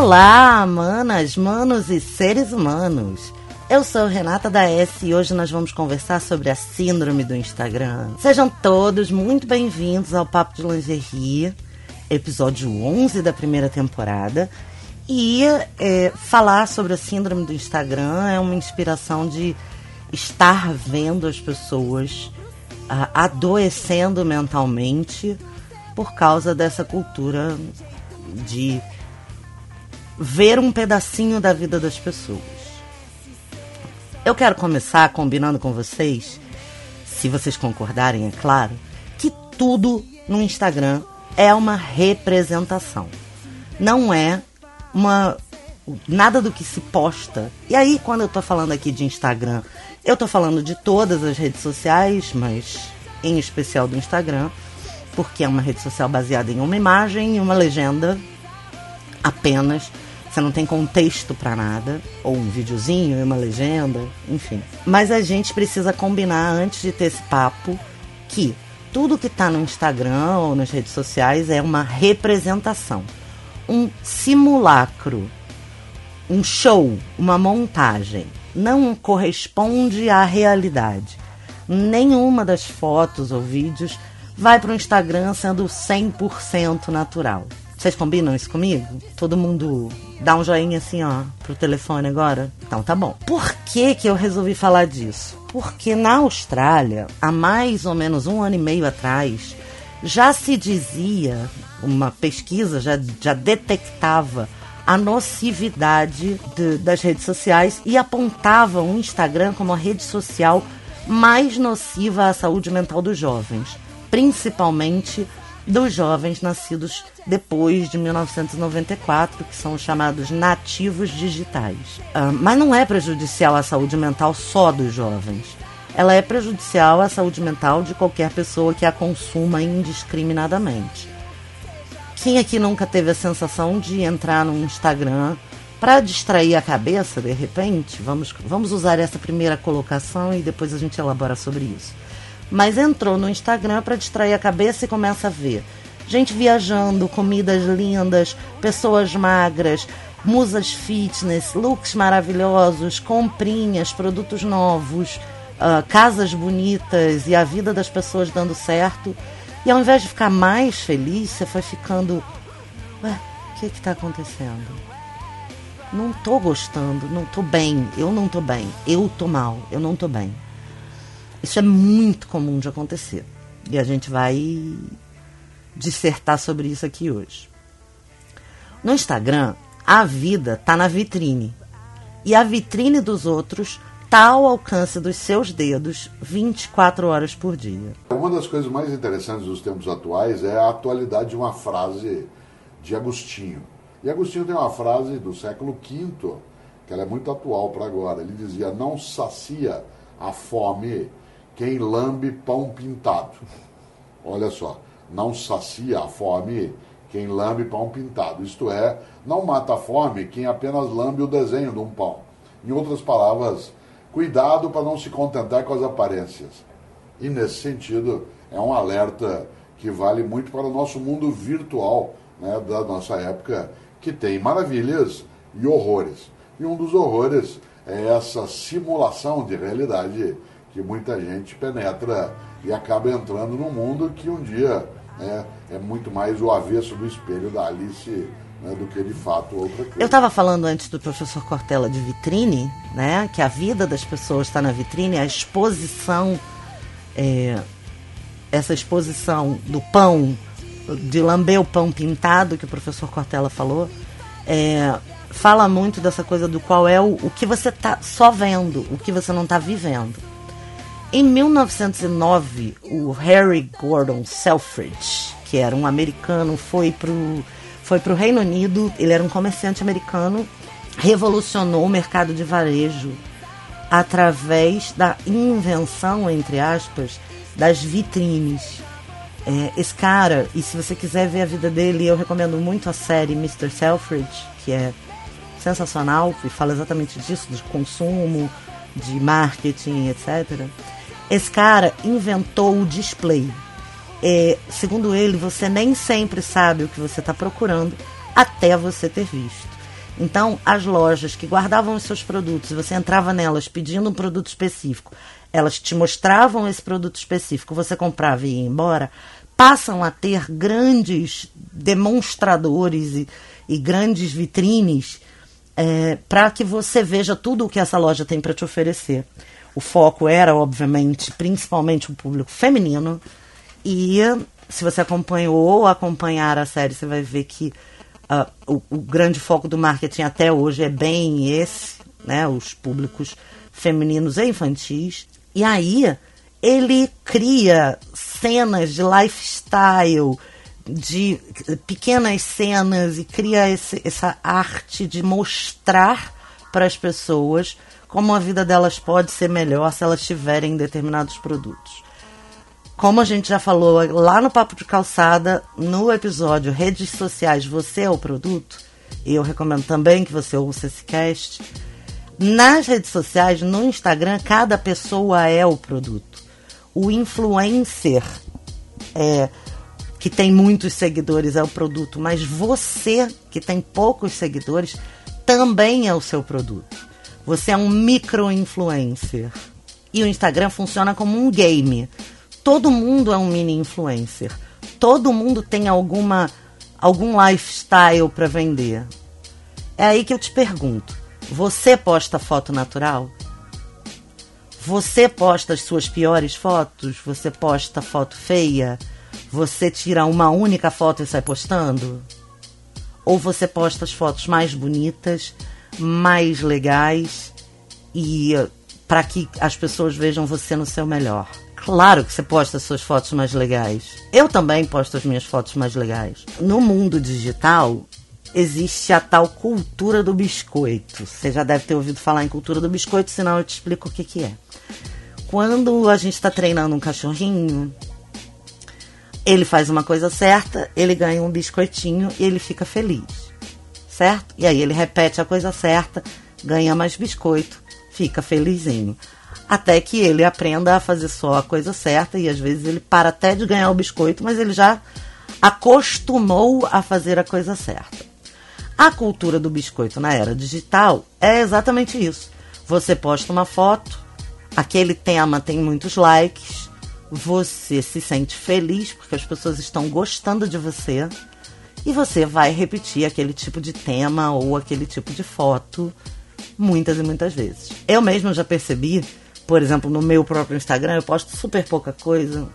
Olá, manas, manos e seres humanos. Eu sou Renata da S e hoje nós vamos conversar sobre a síndrome do Instagram. Sejam todos muito bem-vindos ao Papo de Lingerie, episódio 11 da primeira temporada. E é, falar sobre a síndrome do Instagram é uma inspiração de estar vendo as pessoas adoecendo mentalmente por causa dessa cultura de ver um pedacinho da vida das pessoas. Eu quero começar combinando com vocês, se vocês concordarem, é claro, que tudo no Instagram é uma representação. Não é uma nada do que se posta. E aí, quando eu tô falando aqui de Instagram, eu tô falando de todas as redes sociais, mas em especial do Instagram, porque é uma rede social baseada em uma imagem e uma legenda apenas você não tem contexto para nada, ou um videozinho e uma legenda, enfim. Mas a gente precisa combinar antes de ter esse papo que tudo que está no Instagram ou nas redes sociais é uma representação, um simulacro, um show, uma montagem. Não corresponde à realidade. Nenhuma das fotos ou vídeos vai para o Instagram sendo 100% natural. Vocês combinam isso comigo? Todo mundo dá um joinha assim, ó, pro telefone agora? Então tá bom. Por que que eu resolvi falar disso? Porque na Austrália, há mais ou menos um ano e meio atrás, já se dizia, uma pesquisa já, já detectava a nocividade de, das redes sociais e apontava o Instagram como a rede social mais nociva à saúde mental dos jovens, principalmente dos jovens nascidos depois de 1994, que são os chamados nativos digitais. Uh, mas não é prejudicial à saúde mental só dos jovens. Ela é prejudicial à saúde mental de qualquer pessoa que a consuma indiscriminadamente. Quem aqui nunca teve a sensação de entrar no Instagram para distrair a cabeça, de repente? Vamos, vamos usar essa primeira colocação e depois a gente elabora sobre isso mas entrou no Instagram para distrair a cabeça e começa a ver gente viajando, comidas lindas, pessoas magras, musas fitness, looks maravilhosos, comprinhas, produtos novos, uh, casas bonitas e a vida das pessoas dando certo. E ao invés de ficar mais feliz, você foi ficando. Ué, o que está acontecendo? Não tô gostando, não tô bem, eu não tô bem, eu tô mal, eu não tô bem. Isso é muito comum de acontecer. E a gente vai dissertar sobre isso aqui hoje. No Instagram, a vida está na vitrine. E a vitrine dos outros está ao alcance dos seus dedos 24 horas por dia. Uma das coisas mais interessantes dos tempos atuais é a atualidade de uma frase de Agostinho. E Agostinho tem uma frase do século V, que ela é muito atual para agora. Ele dizia: Não sacia a fome quem lambe pão pintado. Olha só, não sacia a fome quem lambe pão pintado. Isto é, não mata a fome quem apenas lambe o desenho de um pão. Em outras palavras, cuidado para não se contentar com as aparências. E nesse sentido, é um alerta que vale muito para o nosso mundo virtual né, da nossa época, que tem maravilhas e horrores. E um dos horrores é essa simulação de realidade que muita gente penetra e acaba entrando num mundo que um dia né, é muito mais o avesso do espelho da Alice né, do que de fato outra coisa. Eu estava falando antes do professor Cortella de vitrine, né, que a vida das pessoas está na vitrine, a exposição, é, essa exposição do pão, de lamber o pão pintado, que o professor Cortella falou, é, fala muito dessa coisa do qual é o, o que você está só vendo, o que você não está vivendo. Em 1909, o Harry Gordon Selfridge, que era um americano, foi para o foi pro Reino Unido. Ele era um comerciante americano, revolucionou o mercado de varejo através da invenção, entre aspas, das vitrines. É, esse cara, e se você quiser ver a vida dele, eu recomendo muito a série Mr. Selfridge, que é sensacional, e fala exatamente disso, de consumo, de marketing, etc. Esse cara inventou o display. É, segundo ele, você nem sempre sabe o que você está procurando até você ter visto. Então, as lojas que guardavam os seus produtos, você entrava nelas pedindo um produto específico, elas te mostravam esse produto específico, você comprava e ia embora, passam a ter grandes demonstradores e, e grandes vitrines é, para que você veja tudo o que essa loja tem para te oferecer. O foco era, obviamente, principalmente o público feminino. E se você acompanhou ou acompanhar a série, você vai ver que uh, o, o, grande foco do marketing até hoje é bem esse, né? Os públicos femininos e infantis. E aí ele cria cenas de lifestyle, de pequenas cenas e cria esse, essa arte de mostrar para as pessoas como a vida delas pode ser melhor se elas tiverem determinados produtos. Como a gente já falou lá no Papo de Calçada, no episódio Redes Sociais Você é o Produto, e eu recomendo também que você ouça esse cast. Nas redes sociais, no Instagram, cada pessoa é o produto. O influencer é que tem muitos seguidores é o produto, mas você que tem poucos seguidores também é o seu produto. Você é um micro-influencer. E o Instagram funciona como um game. Todo mundo é um mini influencer. Todo mundo tem alguma algum lifestyle para vender. É aí que eu te pergunto: você posta foto natural? Você posta as suas piores fotos? Você posta foto feia? Você tira uma única foto e sai postando? Ou você posta as fotos mais bonitas, mais legais e para que as pessoas vejam você no seu melhor? Claro que você posta as suas fotos mais legais. Eu também posto as minhas fotos mais legais. No mundo digital, existe a tal cultura do biscoito. Você já deve ter ouvido falar em cultura do biscoito, senão eu te explico o que, que é. Quando a gente está treinando um cachorrinho, ele faz uma coisa certa, ele ganha um biscoitinho e ele fica feliz. Certo? E aí ele repete a coisa certa, ganha mais biscoito, fica felizinho. Até que ele aprenda a fazer só a coisa certa e às vezes ele para até de ganhar o biscoito, mas ele já acostumou a fazer a coisa certa. A cultura do biscoito na era digital é exatamente isso. Você posta uma foto, aquele tema tem muitos likes, você se sente feliz porque as pessoas estão gostando de você e você vai repetir aquele tipo de tema ou aquele tipo de foto muitas e muitas vezes. Eu mesmo já percebi, por exemplo, no meu próprio Instagram, eu posto super pouca coisa,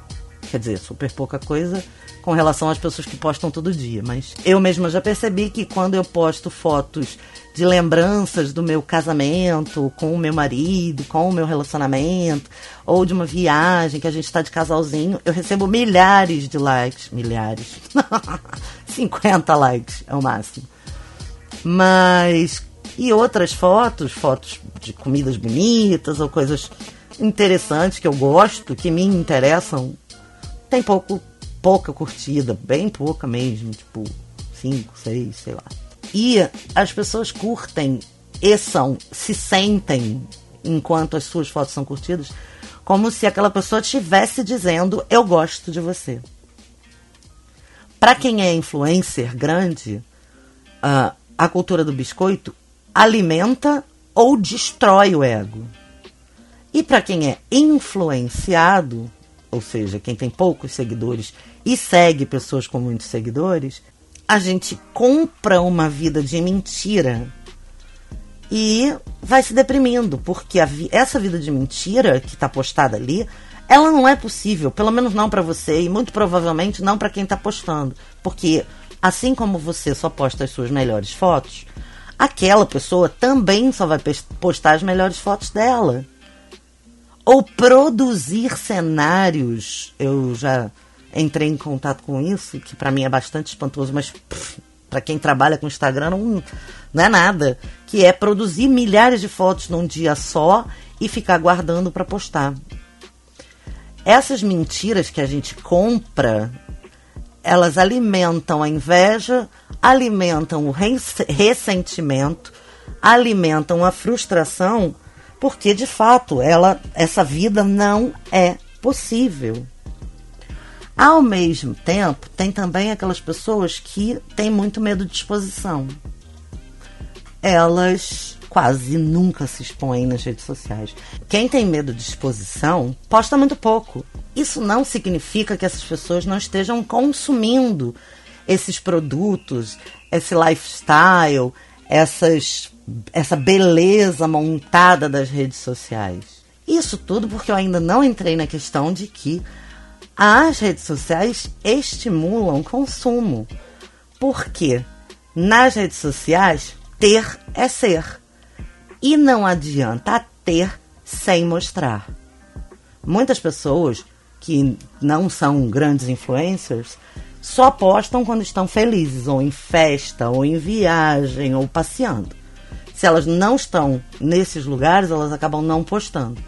quer dizer, super pouca coisa com relação às pessoas que postam todo dia, mas eu mesma já percebi que quando eu posto fotos de lembranças do meu casamento com o meu marido, com o meu relacionamento, ou de uma viagem que a gente está de casalzinho, eu recebo milhares de likes, milhares, 50 likes é o máximo. Mas e outras fotos, fotos de comidas bonitas ou coisas interessantes que eu gosto, que me interessam, tem pouco pouca curtida, bem pouca mesmo, tipo 5, 6, sei lá. E as pessoas curtem e são, se sentem, enquanto as suas fotos são curtidas, como se aquela pessoa estivesse dizendo: Eu gosto de você. Para quem é influencer grande, uh, a cultura do biscoito alimenta ou destrói o ego. E para quem é influenciado, ou seja, quem tem poucos seguidores e segue pessoas com muitos seguidores, a gente compra uma vida de mentira e vai se deprimindo, porque vi essa vida de mentira que está postada ali, ela não é possível, pelo menos não para você e muito provavelmente não para quem está postando, porque assim como você só posta as suas melhores fotos, aquela pessoa também só vai postar as melhores fotos dela. Ou produzir cenários, eu já entrei em contato com isso, que para mim é bastante espantoso, mas para quem trabalha com Instagram não, não é nada, que é produzir milhares de fotos num dia só e ficar guardando para postar. Essas mentiras que a gente compra, elas alimentam a inveja, alimentam o ressentimento, alimentam a frustração, porque de fato ela, essa vida não é possível. Ao mesmo tempo, tem também aquelas pessoas que têm muito medo de exposição. elas quase nunca se expõem nas redes sociais. Quem tem medo de exposição posta muito pouco. Isso não significa que essas pessoas não estejam consumindo esses produtos, esse lifestyle, essas, essa beleza montada das redes sociais. Isso tudo porque eu ainda não entrei na questão de que as redes sociais estimulam consumo. Porque nas redes sociais, ter é ser. E não adianta ter sem mostrar. Muitas pessoas que não são grandes influencers só postam quando estão felizes, ou em festa, ou em viagem, ou passeando. Se elas não estão nesses lugares, elas acabam não postando.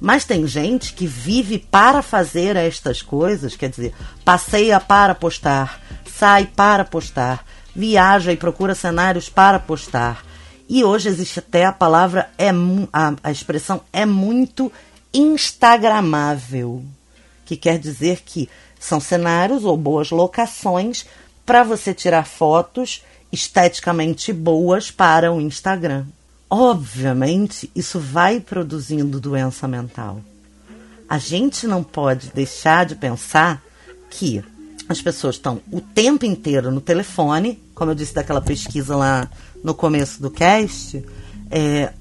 Mas tem gente que vive para fazer estas coisas, quer dizer, passeia para postar, sai para postar, viaja e procura cenários para postar. E hoje existe até a palavra, é, a, a expressão é muito instagramável, que quer dizer que são cenários ou boas locações para você tirar fotos esteticamente boas para o Instagram. Obviamente, isso vai produzindo doença mental. A gente não pode deixar de pensar que as pessoas estão o tempo inteiro no telefone, como eu disse daquela pesquisa lá no começo do cast, é,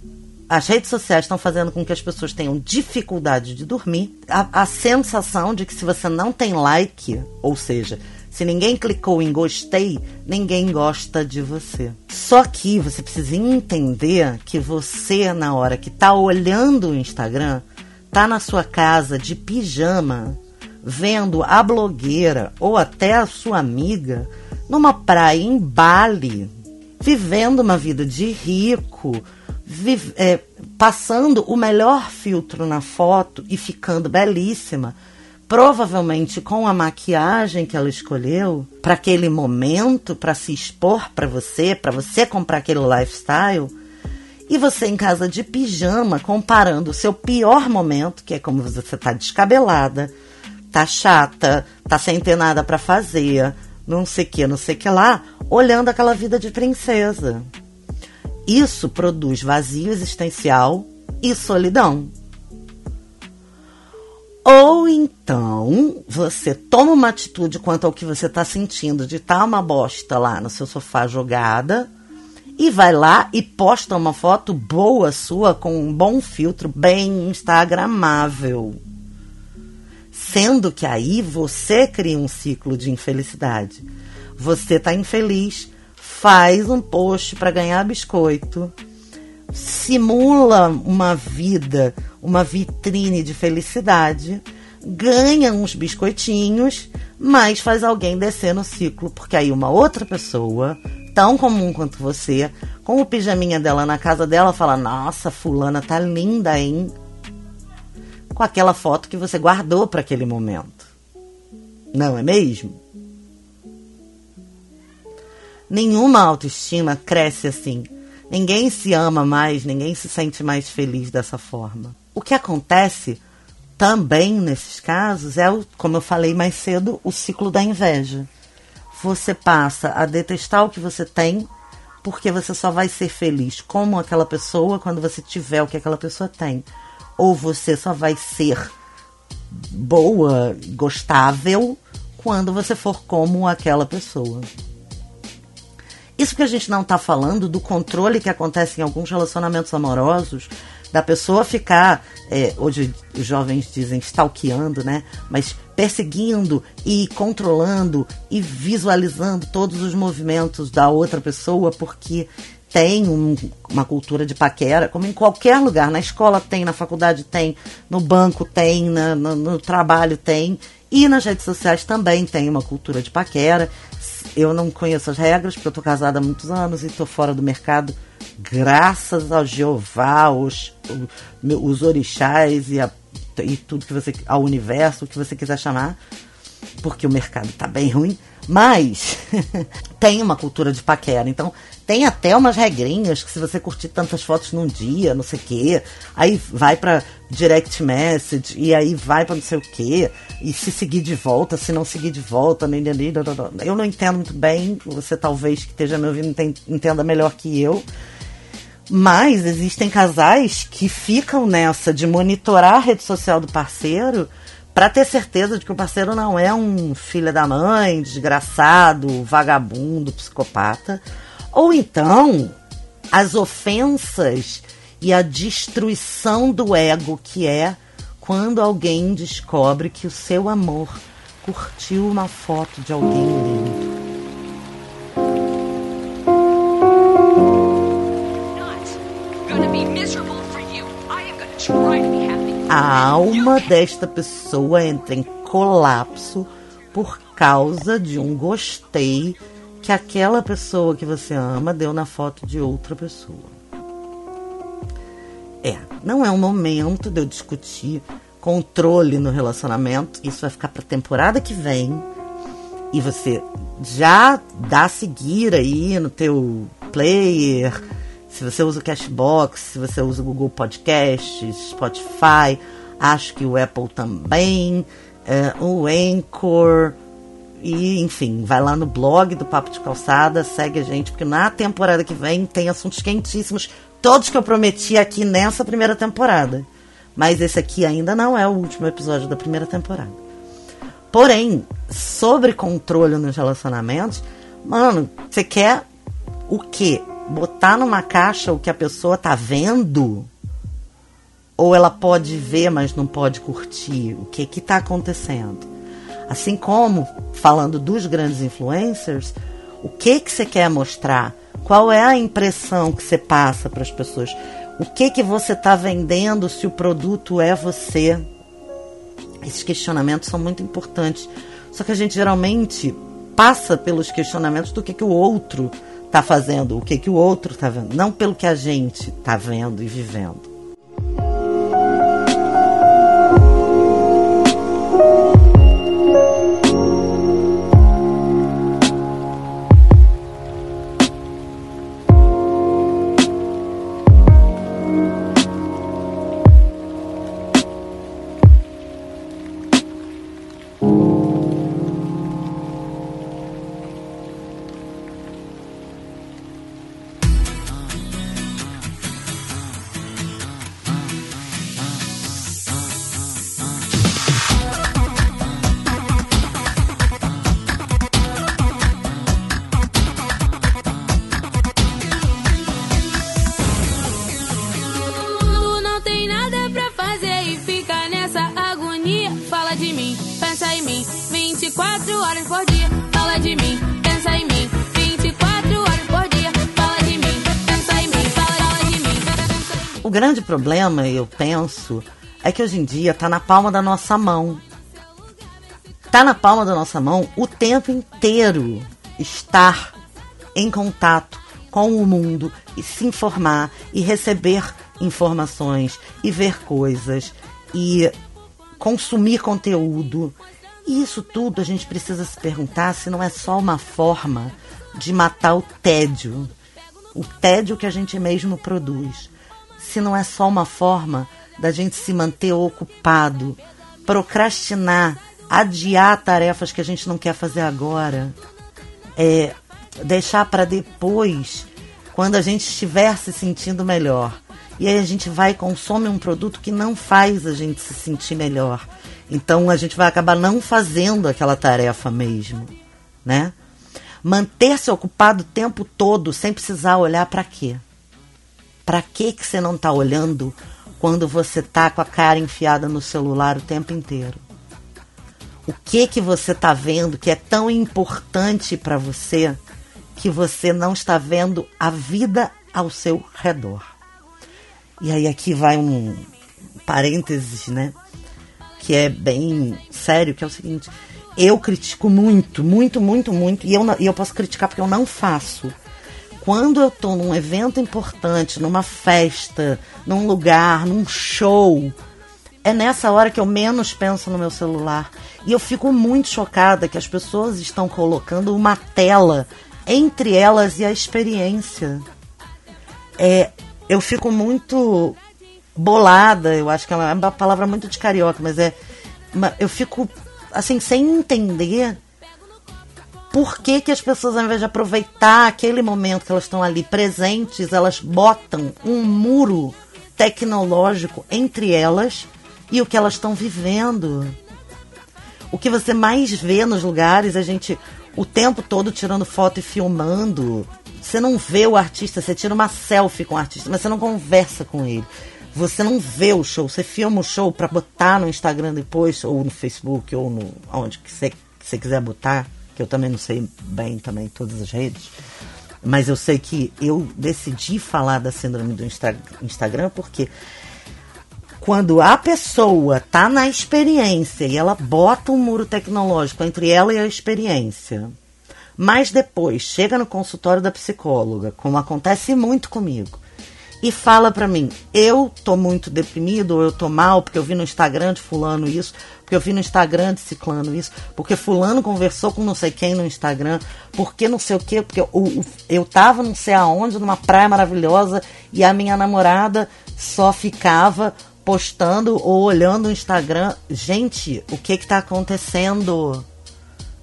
as redes sociais estão fazendo com que as pessoas tenham dificuldade de dormir. A, a, sensação de que se você não tem like, ou seja, se ninguém clicou em gostei, ninguém gosta de você. Só que você precisa entender que você, na hora que está olhando o Instagram, tá na sua casa de pijama, vendo a blogueira ou até a sua amiga numa praia em Bali, vivendo uma vida de rico vive, é, passando o melhor filtro na foto e ficando belíssima, provavelmente com a maquiagem que ela escolheu para aquele momento, para se expor para você, para você comprar aquele lifestyle. E você em casa de pijama, comparando o seu pior momento, que é como você está descabelada, tá chata, tá sem ter nada para fazer, não sei que, não sei que lá, olhando aquela vida de princesa. Isso produz vazio existencial e solidão. Ou então você toma uma atitude quanto ao que você está sentindo de estar tá uma bosta lá no seu sofá jogada e vai lá e posta uma foto boa sua com um bom filtro, bem instagramável. Sendo que aí você cria um ciclo de infelicidade. Você está infeliz, faz um post para ganhar biscoito, simula uma vida, uma vitrine de felicidade, ganha uns biscoitinhos, mas faz alguém descer no ciclo, porque aí uma outra pessoa, tão comum quanto você, com o pijaminha dela na casa dela, fala: Nossa, Fulana tá linda, hein? Com aquela foto que você guardou para aquele momento. Não é mesmo? Nenhuma autoestima cresce assim. Ninguém se ama mais, ninguém se sente mais feliz dessa forma. O que acontece também nesses casos é, o, como eu falei mais cedo, o ciclo da inveja. Você passa a detestar o que você tem porque você só vai ser feliz como aquela pessoa quando você tiver o que aquela pessoa tem. Ou você só vai ser boa, gostável quando você for como aquela pessoa. Isso que a gente não está falando do controle que acontece em alguns relacionamentos amorosos, da pessoa ficar, é, hoje os jovens dizem stalkeando, né? Mas perseguindo e controlando e visualizando todos os movimentos da outra pessoa, porque tem um, uma cultura de paquera, como em qualquer lugar. Na escola tem, na faculdade tem, no banco tem, na, no, no trabalho tem. E nas redes sociais também tem uma cultura de paquera eu não conheço as regras, porque eu estou casada há muitos anos e estou fora do mercado, graças ao Jeová, os, os orixás e, a, e tudo que você. ao universo, o que você quiser chamar, porque o mercado está bem ruim. Mas tem uma cultura de paquera. Então, tem até umas regrinhas que se você curtir tantas fotos num dia, não sei o quê, aí vai para direct message, e aí vai para não sei o quê, e se seguir de volta, se não seguir de volta, nem, nem, nem, eu não entendo muito bem, você talvez que esteja me ouvindo entenda melhor que eu. Mas existem casais que ficam nessa de monitorar a rede social do parceiro para ter certeza de que o parceiro não é um filho da mãe, desgraçado, vagabundo, psicopata. Ou então as ofensas e a destruição do ego que é quando alguém descobre que o seu amor curtiu uma foto de alguém lindo. A alma desta pessoa entra em colapso por causa de um gostei que aquela pessoa que você ama deu na foto de outra pessoa. É, não é o momento de eu discutir controle no relacionamento. Isso vai ficar para temporada que vem. E você já dá seguir aí no teu player. Se você usa o Cashbox, se você usa o Google Podcasts, Spotify, acho que o Apple também, é, o Anchor. E, enfim, vai lá no blog do Papo de Calçada, segue a gente, porque na temporada que vem tem assuntos quentíssimos todos que eu prometi aqui nessa primeira temporada. Mas esse aqui ainda não é o último episódio da primeira temporada. Porém, sobre controle nos relacionamentos, mano, você quer o quê? Botar numa caixa o que a pessoa tá vendo? Ou ela pode ver, mas não pode curtir? O que que tá acontecendo? Assim como, falando dos grandes influencers, o que que você quer mostrar? Qual é a impressão que você passa para as pessoas? O que que você está vendendo se o produto é você? Esses questionamentos são muito importantes. Só que a gente geralmente passa pelos questionamentos do que, que o outro está fazendo, o que, que o outro está vendo, não pelo que a gente está vendo e vivendo. Problema, eu penso, é que hoje em dia está na palma da nossa mão. Está na palma da nossa mão o tempo inteiro estar em contato com o mundo e se informar e receber informações e ver coisas e consumir conteúdo. E isso tudo a gente precisa se perguntar se não é só uma forma de matar o tédio, o tédio que a gente mesmo produz se não é só uma forma da gente se manter ocupado, procrastinar, adiar tarefas que a gente não quer fazer agora, é, deixar para depois, quando a gente estiver se sentindo melhor. E aí a gente vai e consome um produto que não faz a gente se sentir melhor. Então a gente vai acabar não fazendo aquela tarefa mesmo, né? Manter-se ocupado o tempo todo sem precisar olhar para quê? Para que que você não está olhando quando você tá com a cara enfiada no celular o tempo inteiro? O que que você está vendo que é tão importante para você que você não está vendo a vida ao seu redor? E aí aqui vai um parênteses, né? Que é bem sério, que é o seguinte: eu critico muito, muito, muito, muito, e eu, e eu posso criticar porque eu não faço quando eu estou num evento importante, numa festa, num lugar, num show, é nessa hora que eu menos penso no meu celular. E eu fico muito chocada que as pessoas estão colocando uma tela entre elas e a experiência. É, eu fico muito bolada, eu acho que é uma palavra muito de carioca, mas é. Eu fico assim, sem entender Por que, que as pessoas, ao invés de aproveitar aquele momento que elas estão ali presentes, elas botam um muro tecnológico entre elas e o que elas estão vivendo? O que você mais vê nos lugares, a gente o tempo todo tirando foto e filmando. Você não vê o artista, você tira uma selfie com o artista, mas você não conversa com ele. Você não vê o show, você filma o show para botar no Instagram depois, ou no Facebook, ou no onde você, que você quiser botar, que eu também não sei bem também todas as redes. Mas eu sei que eu decidi falar da síndrome do Insta Instagram porque quando a pessoa tá na experiência e ela bota um muro tecnológico entre ela e a experiência, mas depois chega no consultório da psicóloga, como acontece muito comigo, e fala para mim: eu tô muito deprimido, ou eu tô mal, porque eu vi no Instagram de Fulano isso, porque eu vi no Instagram de Ciclano isso, porque Fulano conversou com não sei quem no Instagram, porque não sei o quê, porque eu, eu, eu tava não sei aonde, numa praia maravilhosa, e a minha namorada só ficava postando ou olhando o Instagram. Gente, o que está acontecendo?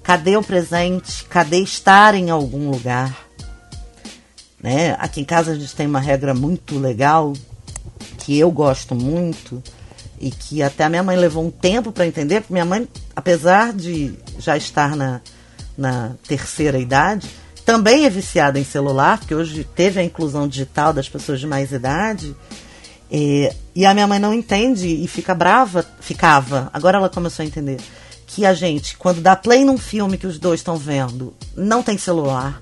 Cadê o presente? Cadê estar em algum lugar? Né? Aqui em casa a gente tem uma regra muito legal que eu gosto muito e que até a minha mãe levou um tempo para entender, porque minha mãe, apesar de já estar na, na terceira idade, também é viciada em celular, porque hoje teve a inclusão digital das pessoas de mais idade. E, e a minha mãe não entende e fica brava, ficava, agora ela começou a entender, que a gente, quando dá play num filme que os dois estão vendo, não tem celular.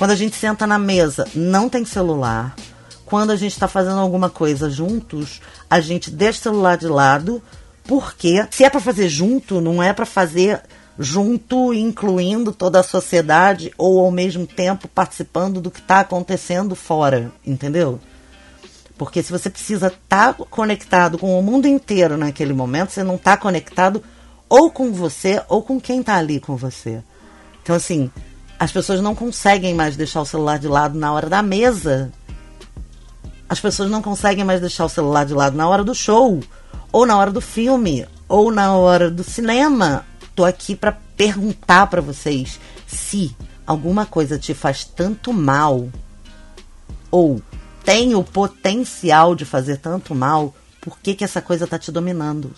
Quando a gente senta na mesa, não tem celular. Quando a gente está fazendo alguma coisa juntos, a gente deixa o celular de lado, porque se é para fazer junto, não é para fazer junto, incluindo toda a sociedade ou ao mesmo tempo participando do que está acontecendo fora, entendeu? Porque se você precisa estar tá conectado com o mundo inteiro naquele momento, você não está conectado ou com você ou com quem está ali com você. Então, assim, as pessoas não conseguem mais deixar o celular de lado na hora da mesa. As pessoas não conseguem mais deixar o celular de lado na hora do show, ou na hora do filme, ou na hora do cinema. Tô aqui para perguntar para vocês se alguma coisa te faz tanto mal ou tem o potencial de fazer tanto mal, por que, que essa coisa está te dominando?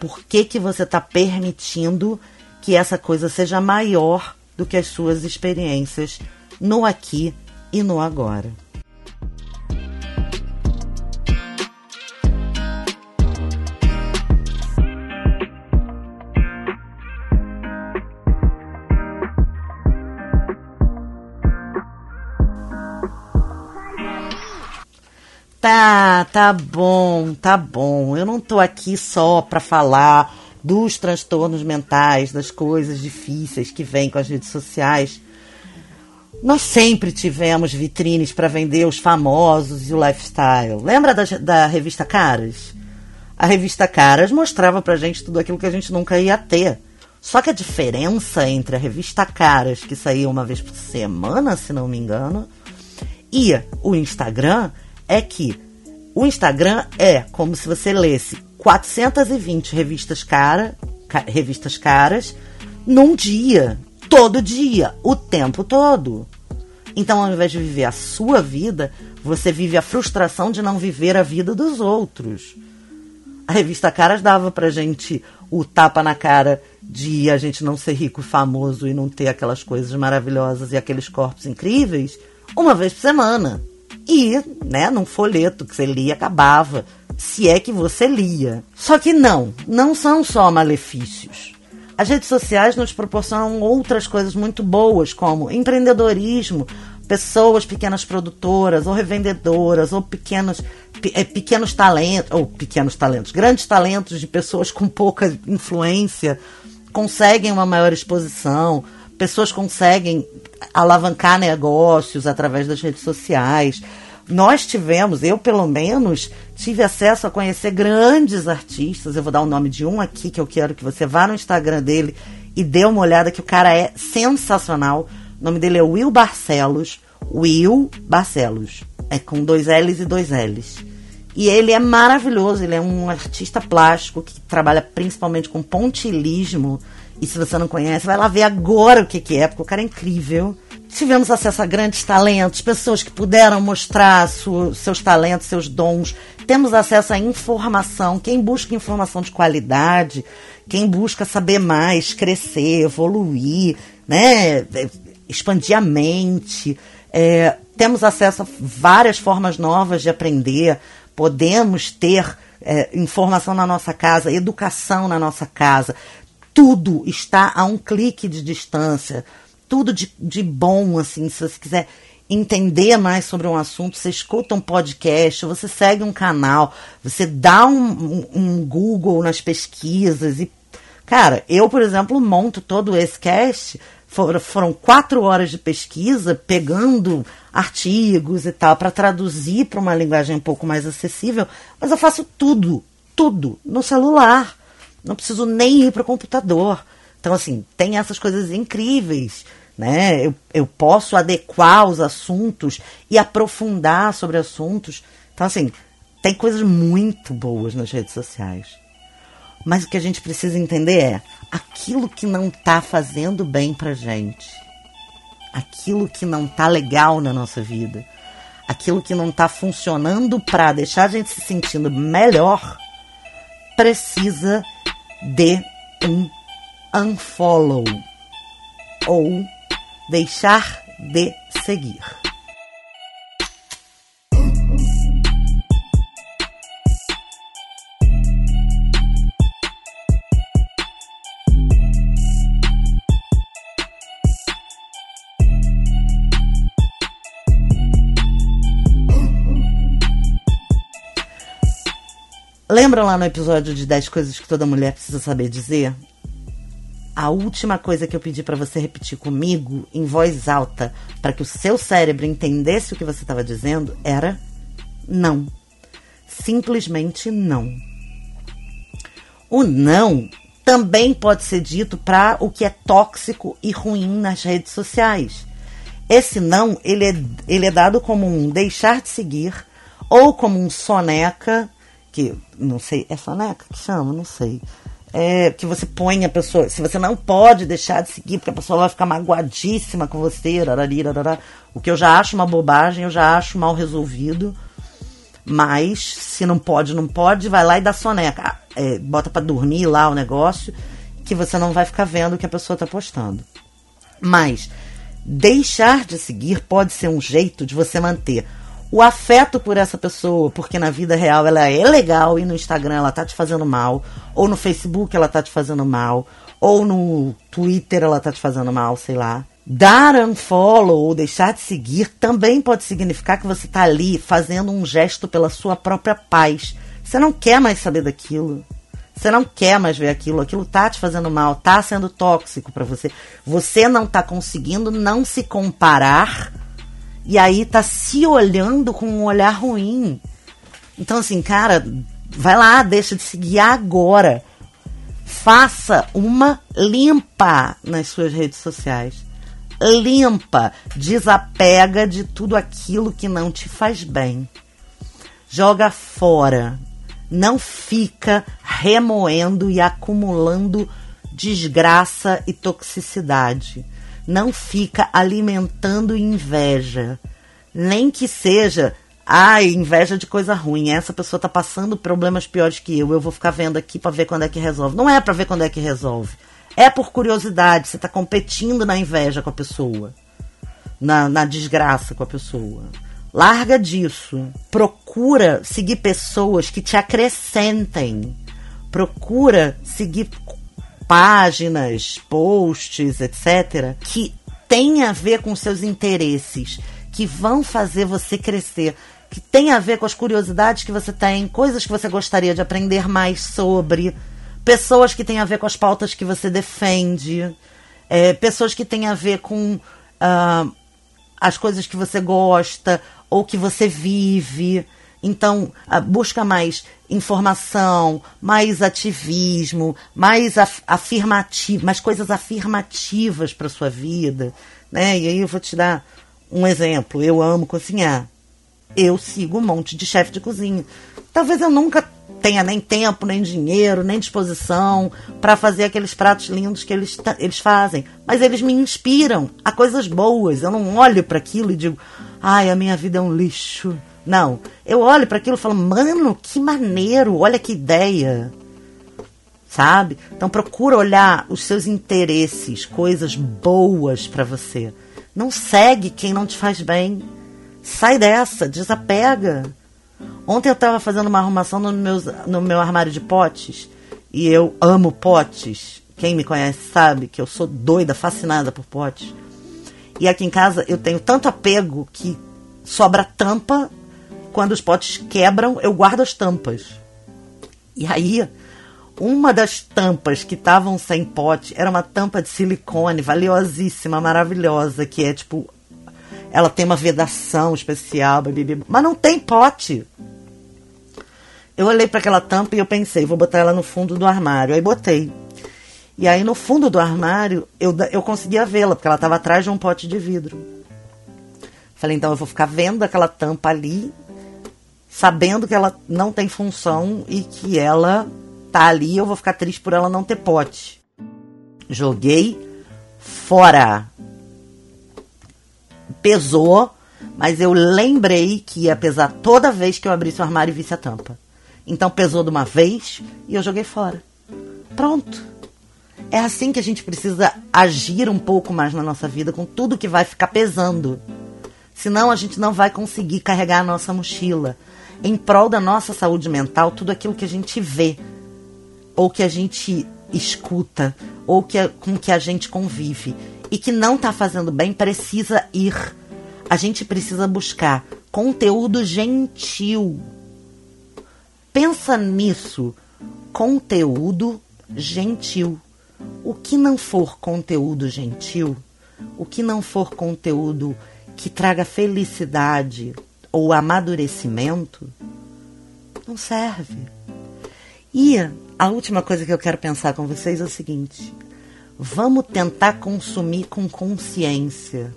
Por que, que você está permitindo que essa coisa seja maior do que as suas experiências no aqui e no agora? Tá, tá bom, tá bom. Eu não tô aqui só para falar dos transtornos mentais, das coisas difíceis que vêm com as redes sociais. Nós sempre tivemos vitrines para vender os famosos e o lifestyle. Lembra da, da revista Caras? A revista Caras mostrava pra gente tudo aquilo que a gente nunca ia ter. Só que a diferença entre a revista Caras, que saía uma vez por semana, se não me engano, e o Instagram é que o Instagram é como se você lesse 420 revistas cara, ca, revistas caras num dia, todo dia, o tempo todo. Então, ao invés de viver a sua vida, você vive a frustração de não viver a vida dos outros. A revista Caras dava pra gente o tapa na cara de a gente não ser rico e famoso e não ter aquelas coisas maravilhosas e aqueles corpos incríveis uma vez por semana e, né, num folheto que você lia, acabava. Se é que você lia. Só que não, não são só malefícios. As redes sociais nos proporcionam outras coisas muito boas, como empreendedorismo, pessoas pequenas produtoras ou revendedoras ou pequenos é, pequenos talentos ou pequenos talentos, grandes talentos de pessoas com pouca influência conseguem uma maior exposição, pessoas conseguem alavancar negócios através das redes sociais. Nós tivemos, eu pelo menos, tive acesso a conhecer grandes artistas. Eu vou dar o nome de um aqui que eu quero que você vá no Instagram dele e dê uma olhada, que o cara é sensacional. O nome dele é Will Barcelos. Will Barcelos. É com dois L's e dois L's. E ele é maravilhoso, ele é um artista plástico que trabalha principalmente com pontilismo E se você não conhece, vai lá ver agora o que, que é, porque o cara é incrível. Tivemos acesso a grandes talentos, pessoas que puderam mostrar seus talentos, seus dons. Temos acesso à informação. Quem busca informação de qualidade, quem busca saber mais, crescer, evoluir, né? expandir a mente. É, temos acesso a várias formas novas de aprender. Podemos ter é, informação na nossa casa, educação na nossa casa. Tudo está a um clique de distância. Tudo de, de bom, assim, se você quiser entender mais sobre um assunto, você escuta um podcast, você segue um canal, você dá um, um, um Google nas pesquisas e Cara, eu, por exemplo, monto todo esse cast. Foram, foram quatro horas de pesquisa, pegando artigos e tal, para traduzir para uma linguagem um pouco mais acessível. Mas eu faço tudo, tudo, no celular. Não preciso nem ir para o computador. Então, assim, tem essas coisas incríveis. Né? Eu, eu posso adequar os assuntos e aprofundar sobre assuntos. Então, assim, tem coisas muito boas nas redes sociais. Mas o que a gente precisa entender é aquilo que não está fazendo bem pra gente, aquilo que não tá legal na nossa vida, aquilo que não tá funcionando para deixar a gente se sentindo melhor, precisa de um unfollow ou deixar de seguir. Lembra lá no episódio de 10 coisas que toda mulher precisa saber dizer? A última coisa que eu pedi para você repetir comigo em voz alta, para que o seu cérebro entendesse o que você estava dizendo, era não. Simplesmente não. O não também pode ser dito para o que é tóxico e ruim nas redes sociais. Esse não, ele é, ele é dado como um deixar de seguir ou como um soneca que não sei, é soneca que chama? Não sei. É, que você põe a pessoa, se você não pode deixar de seguir, porque a pessoa vai ficar magoadíssima com você, rarari, rarara, o que eu já acho uma bobagem, eu já acho mal resolvido. Mas, se não pode, não pode, vai lá e dá soneca. É, bota para dormir lá o negócio, que você não vai ficar vendo o que a pessoa tá postando. Mas, deixar de seguir pode ser um jeito de você manter o afeto por essa pessoa, porque na vida real ela é legal e no Instagram ela tá te fazendo mal, ou no Facebook ela tá te fazendo mal, ou no Twitter ela tá te fazendo mal, sei lá. Dar unfollow ou deixar de seguir também pode significar que você tá ali fazendo um gesto pela sua própria paz. Você não quer mais saber daquilo. Você não quer mais ver aquilo, aquilo tá te fazendo mal, tá sendo tóxico para você. Você não tá conseguindo não se comparar e aí tá se olhando com um olhar ruim. Então, assim, cara, vai lá, deixa de seguir agora. Faça uma limpa nas suas redes sociais. Limpa. Desapega de tudo aquilo que não te faz bem. Joga fora. Não fica remoendo e acumulando desgraça e toxicidade não fica alimentando inveja. Nem que seja, ah, inveja de coisa ruim. Essa pessoa tá passando problemas piores que eu. Eu vou ficar vendo aqui para ver quando é que resolve. Não é para ver quando é que resolve. É por curiosidade. Você tá competindo na inveja com a pessoa. Na, na desgraça com a pessoa. Larga disso. Procura seguir pessoas que te acrescentem. Procura seguir páginas, posts, etc., que tem a ver com seus interesses, que vão fazer você crescer, que tem a ver com as curiosidades que você tem, coisas que você gostaria de aprender mais sobre, pessoas que têm a ver com as pautas que você defende, é, pessoas que têm a ver com uh, as coisas que você gosta ou que você vive. Então, busca mais informação, mais ativismo, mais af afirmativo, mais coisas afirmativas para sua vida, né? E aí eu vou te dar um exemplo. Eu amo cozinhar. Eu sigo um monte de chefe de cozinha. Talvez eu nunca tenha nem tempo, nem dinheiro, nem disposição para fazer aqueles pratos lindos que eles, eles fazem. Mas eles me inspiram a coisas boas. Eu não olho para aquilo e digo, ai, a minha vida é um lixo. Não. Eu olho para aquilo e falo, mano, que maneiro, olha que ideia. Sabe? Então procura olhar os seus interesses, coisas boas para você. Não segue quem não te faz bem. Sai dessa, desapega. Ontem eu estava fazendo uma arrumação no meu, no meu armário de potes. E eu amo potes. Quem me conhece sabe que eu sou doida, fascinada por potes. E aqui em casa eu tenho tanto apego que sobra tampa. Quando os potes quebram, eu guardo as tampas. E aí, uma das tampas que estavam sem pote era uma tampa de silicone, valiosíssima, maravilhosa, que é tipo ela tem uma vedação especial, mas não tem pote. Eu olhei para aquela tampa e eu pensei, vou botar ela no fundo do armário. Aí botei. E aí no fundo do armário eu, eu conseguia vê-la, porque ela estava atrás de um pote de vidro. Falei, então eu vou ficar vendo aquela tampa ali, sabendo que ela não tem função e que ela tá ali, eu vou ficar triste por ela não ter pote. Joguei fora pesou, mas eu lembrei que ia pesar toda vez que eu abrisse o armário e visse a tampa. Então pesou de uma vez e eu joguei fora. Pronto. É assim que a gente precisa agir um pouco mais na nossa vida com tudo que vai ficar pesando. Senão a gente não vai conseguir carregar a nossa mochila em prol da nossa saúde mental, tudo aquilo que a gente vê ou que a gente escuta ou que, com que a gente convive e que não está fazendo bem precisa ir. A gente precisa buscar conteúdo gentil. Pensa nisso. Conteúdo gentil. O que não for conteúdo gentil, o que não for conteúdo que traga felicidade ou amadurecimento, não serve. E a última coisa que eu quero pensar com vocês é o seguinte: Vamos tentar consumir com consciência.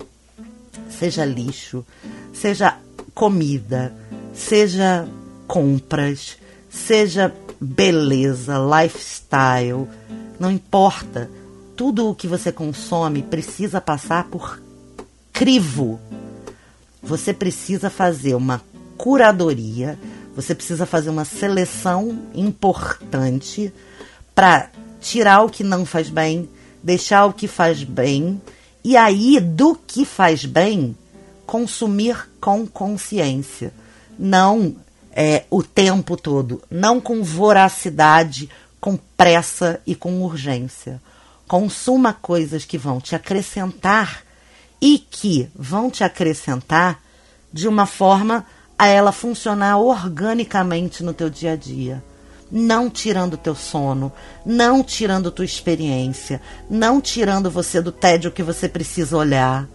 Seja lixo, seja comida, seja compras, seja beleza, lifestyle, não importa. Tudo o que você consome precisa passar por crivo. Você precisa fazer uma curadoria, você precisa fazer uma seleção importante para tirar o que não faz bem, deixar o que faz bem e aí do que faz bem consumir com consciência, não é, o tempo todo, não com voracidade, com pressa e com urgência. Consuma coisas que vão te acrescentar e que vão te acrescentar de uma forma a ela funcionar organicamente no teu dia a dia não tirando teu sono, não tirando tua experiência, não tirando você do tédio que você precisa olhar,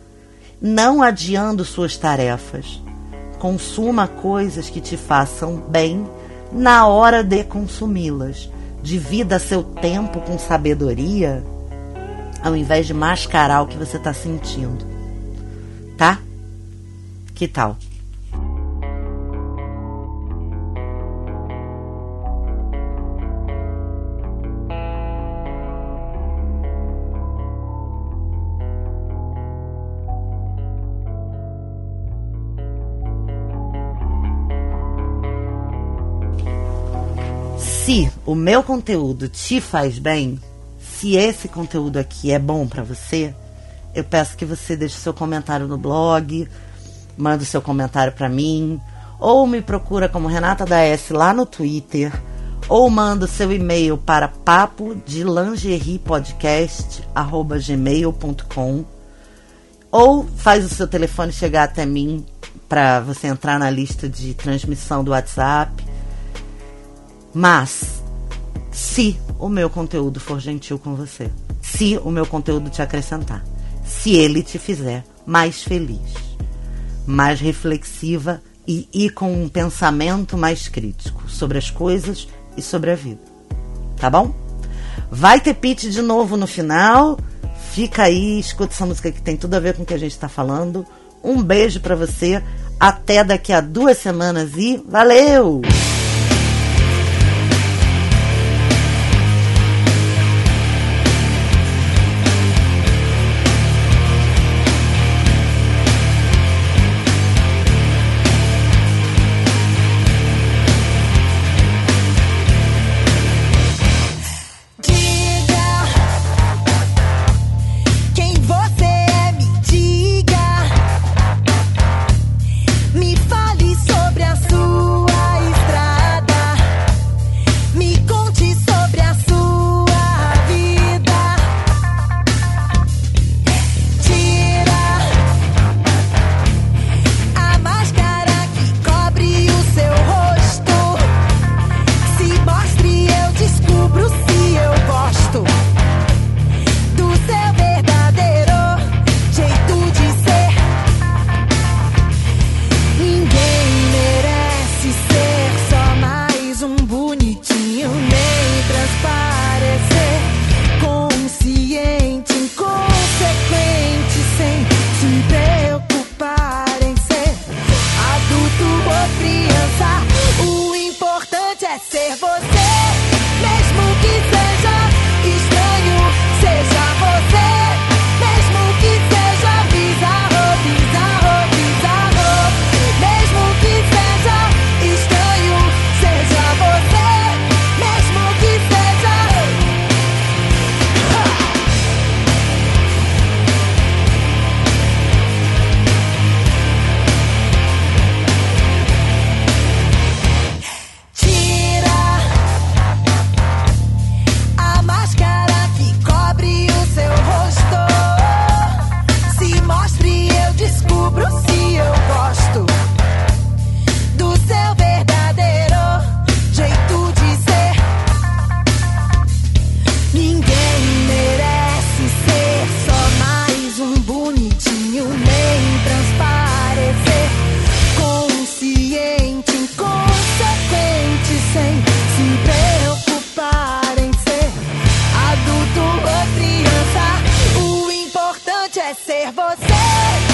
não adiando suas tarefas. Consuma coisas que te façam bem na hora de consumi-las. Divida seu tempo com sabedoria, ao invés de mascarar o que você está sentindo. Que tal? se o meu conteúdo te faz bem, se esse conteúdo aqui é bom para você, eu peço que você deixe seu comentário no blog, manda o seu comentário para mim, ou me procura como Renata da S lá no Twitter, ou manda o seu e-mail para papo de gmail.com ou faz o seu telefone chegar até mim para você entrar na lista de transmissão do WhatsApp. Mas, se o meu conteúdo for gentil com você, se o meu conteúdo te acrescentar, se ele te fizer mais feliz, mais reflexiva e, e com um pensamento mais crítico sobre as coisas e sobre a vida. Tá bom? Vai ter pitch de novo no final. Fica aí, escuta essa música que tem tudo a ver com o que a gente está falando. Um beijo para você. Até daqui a duas semanas e valeu! é ser você.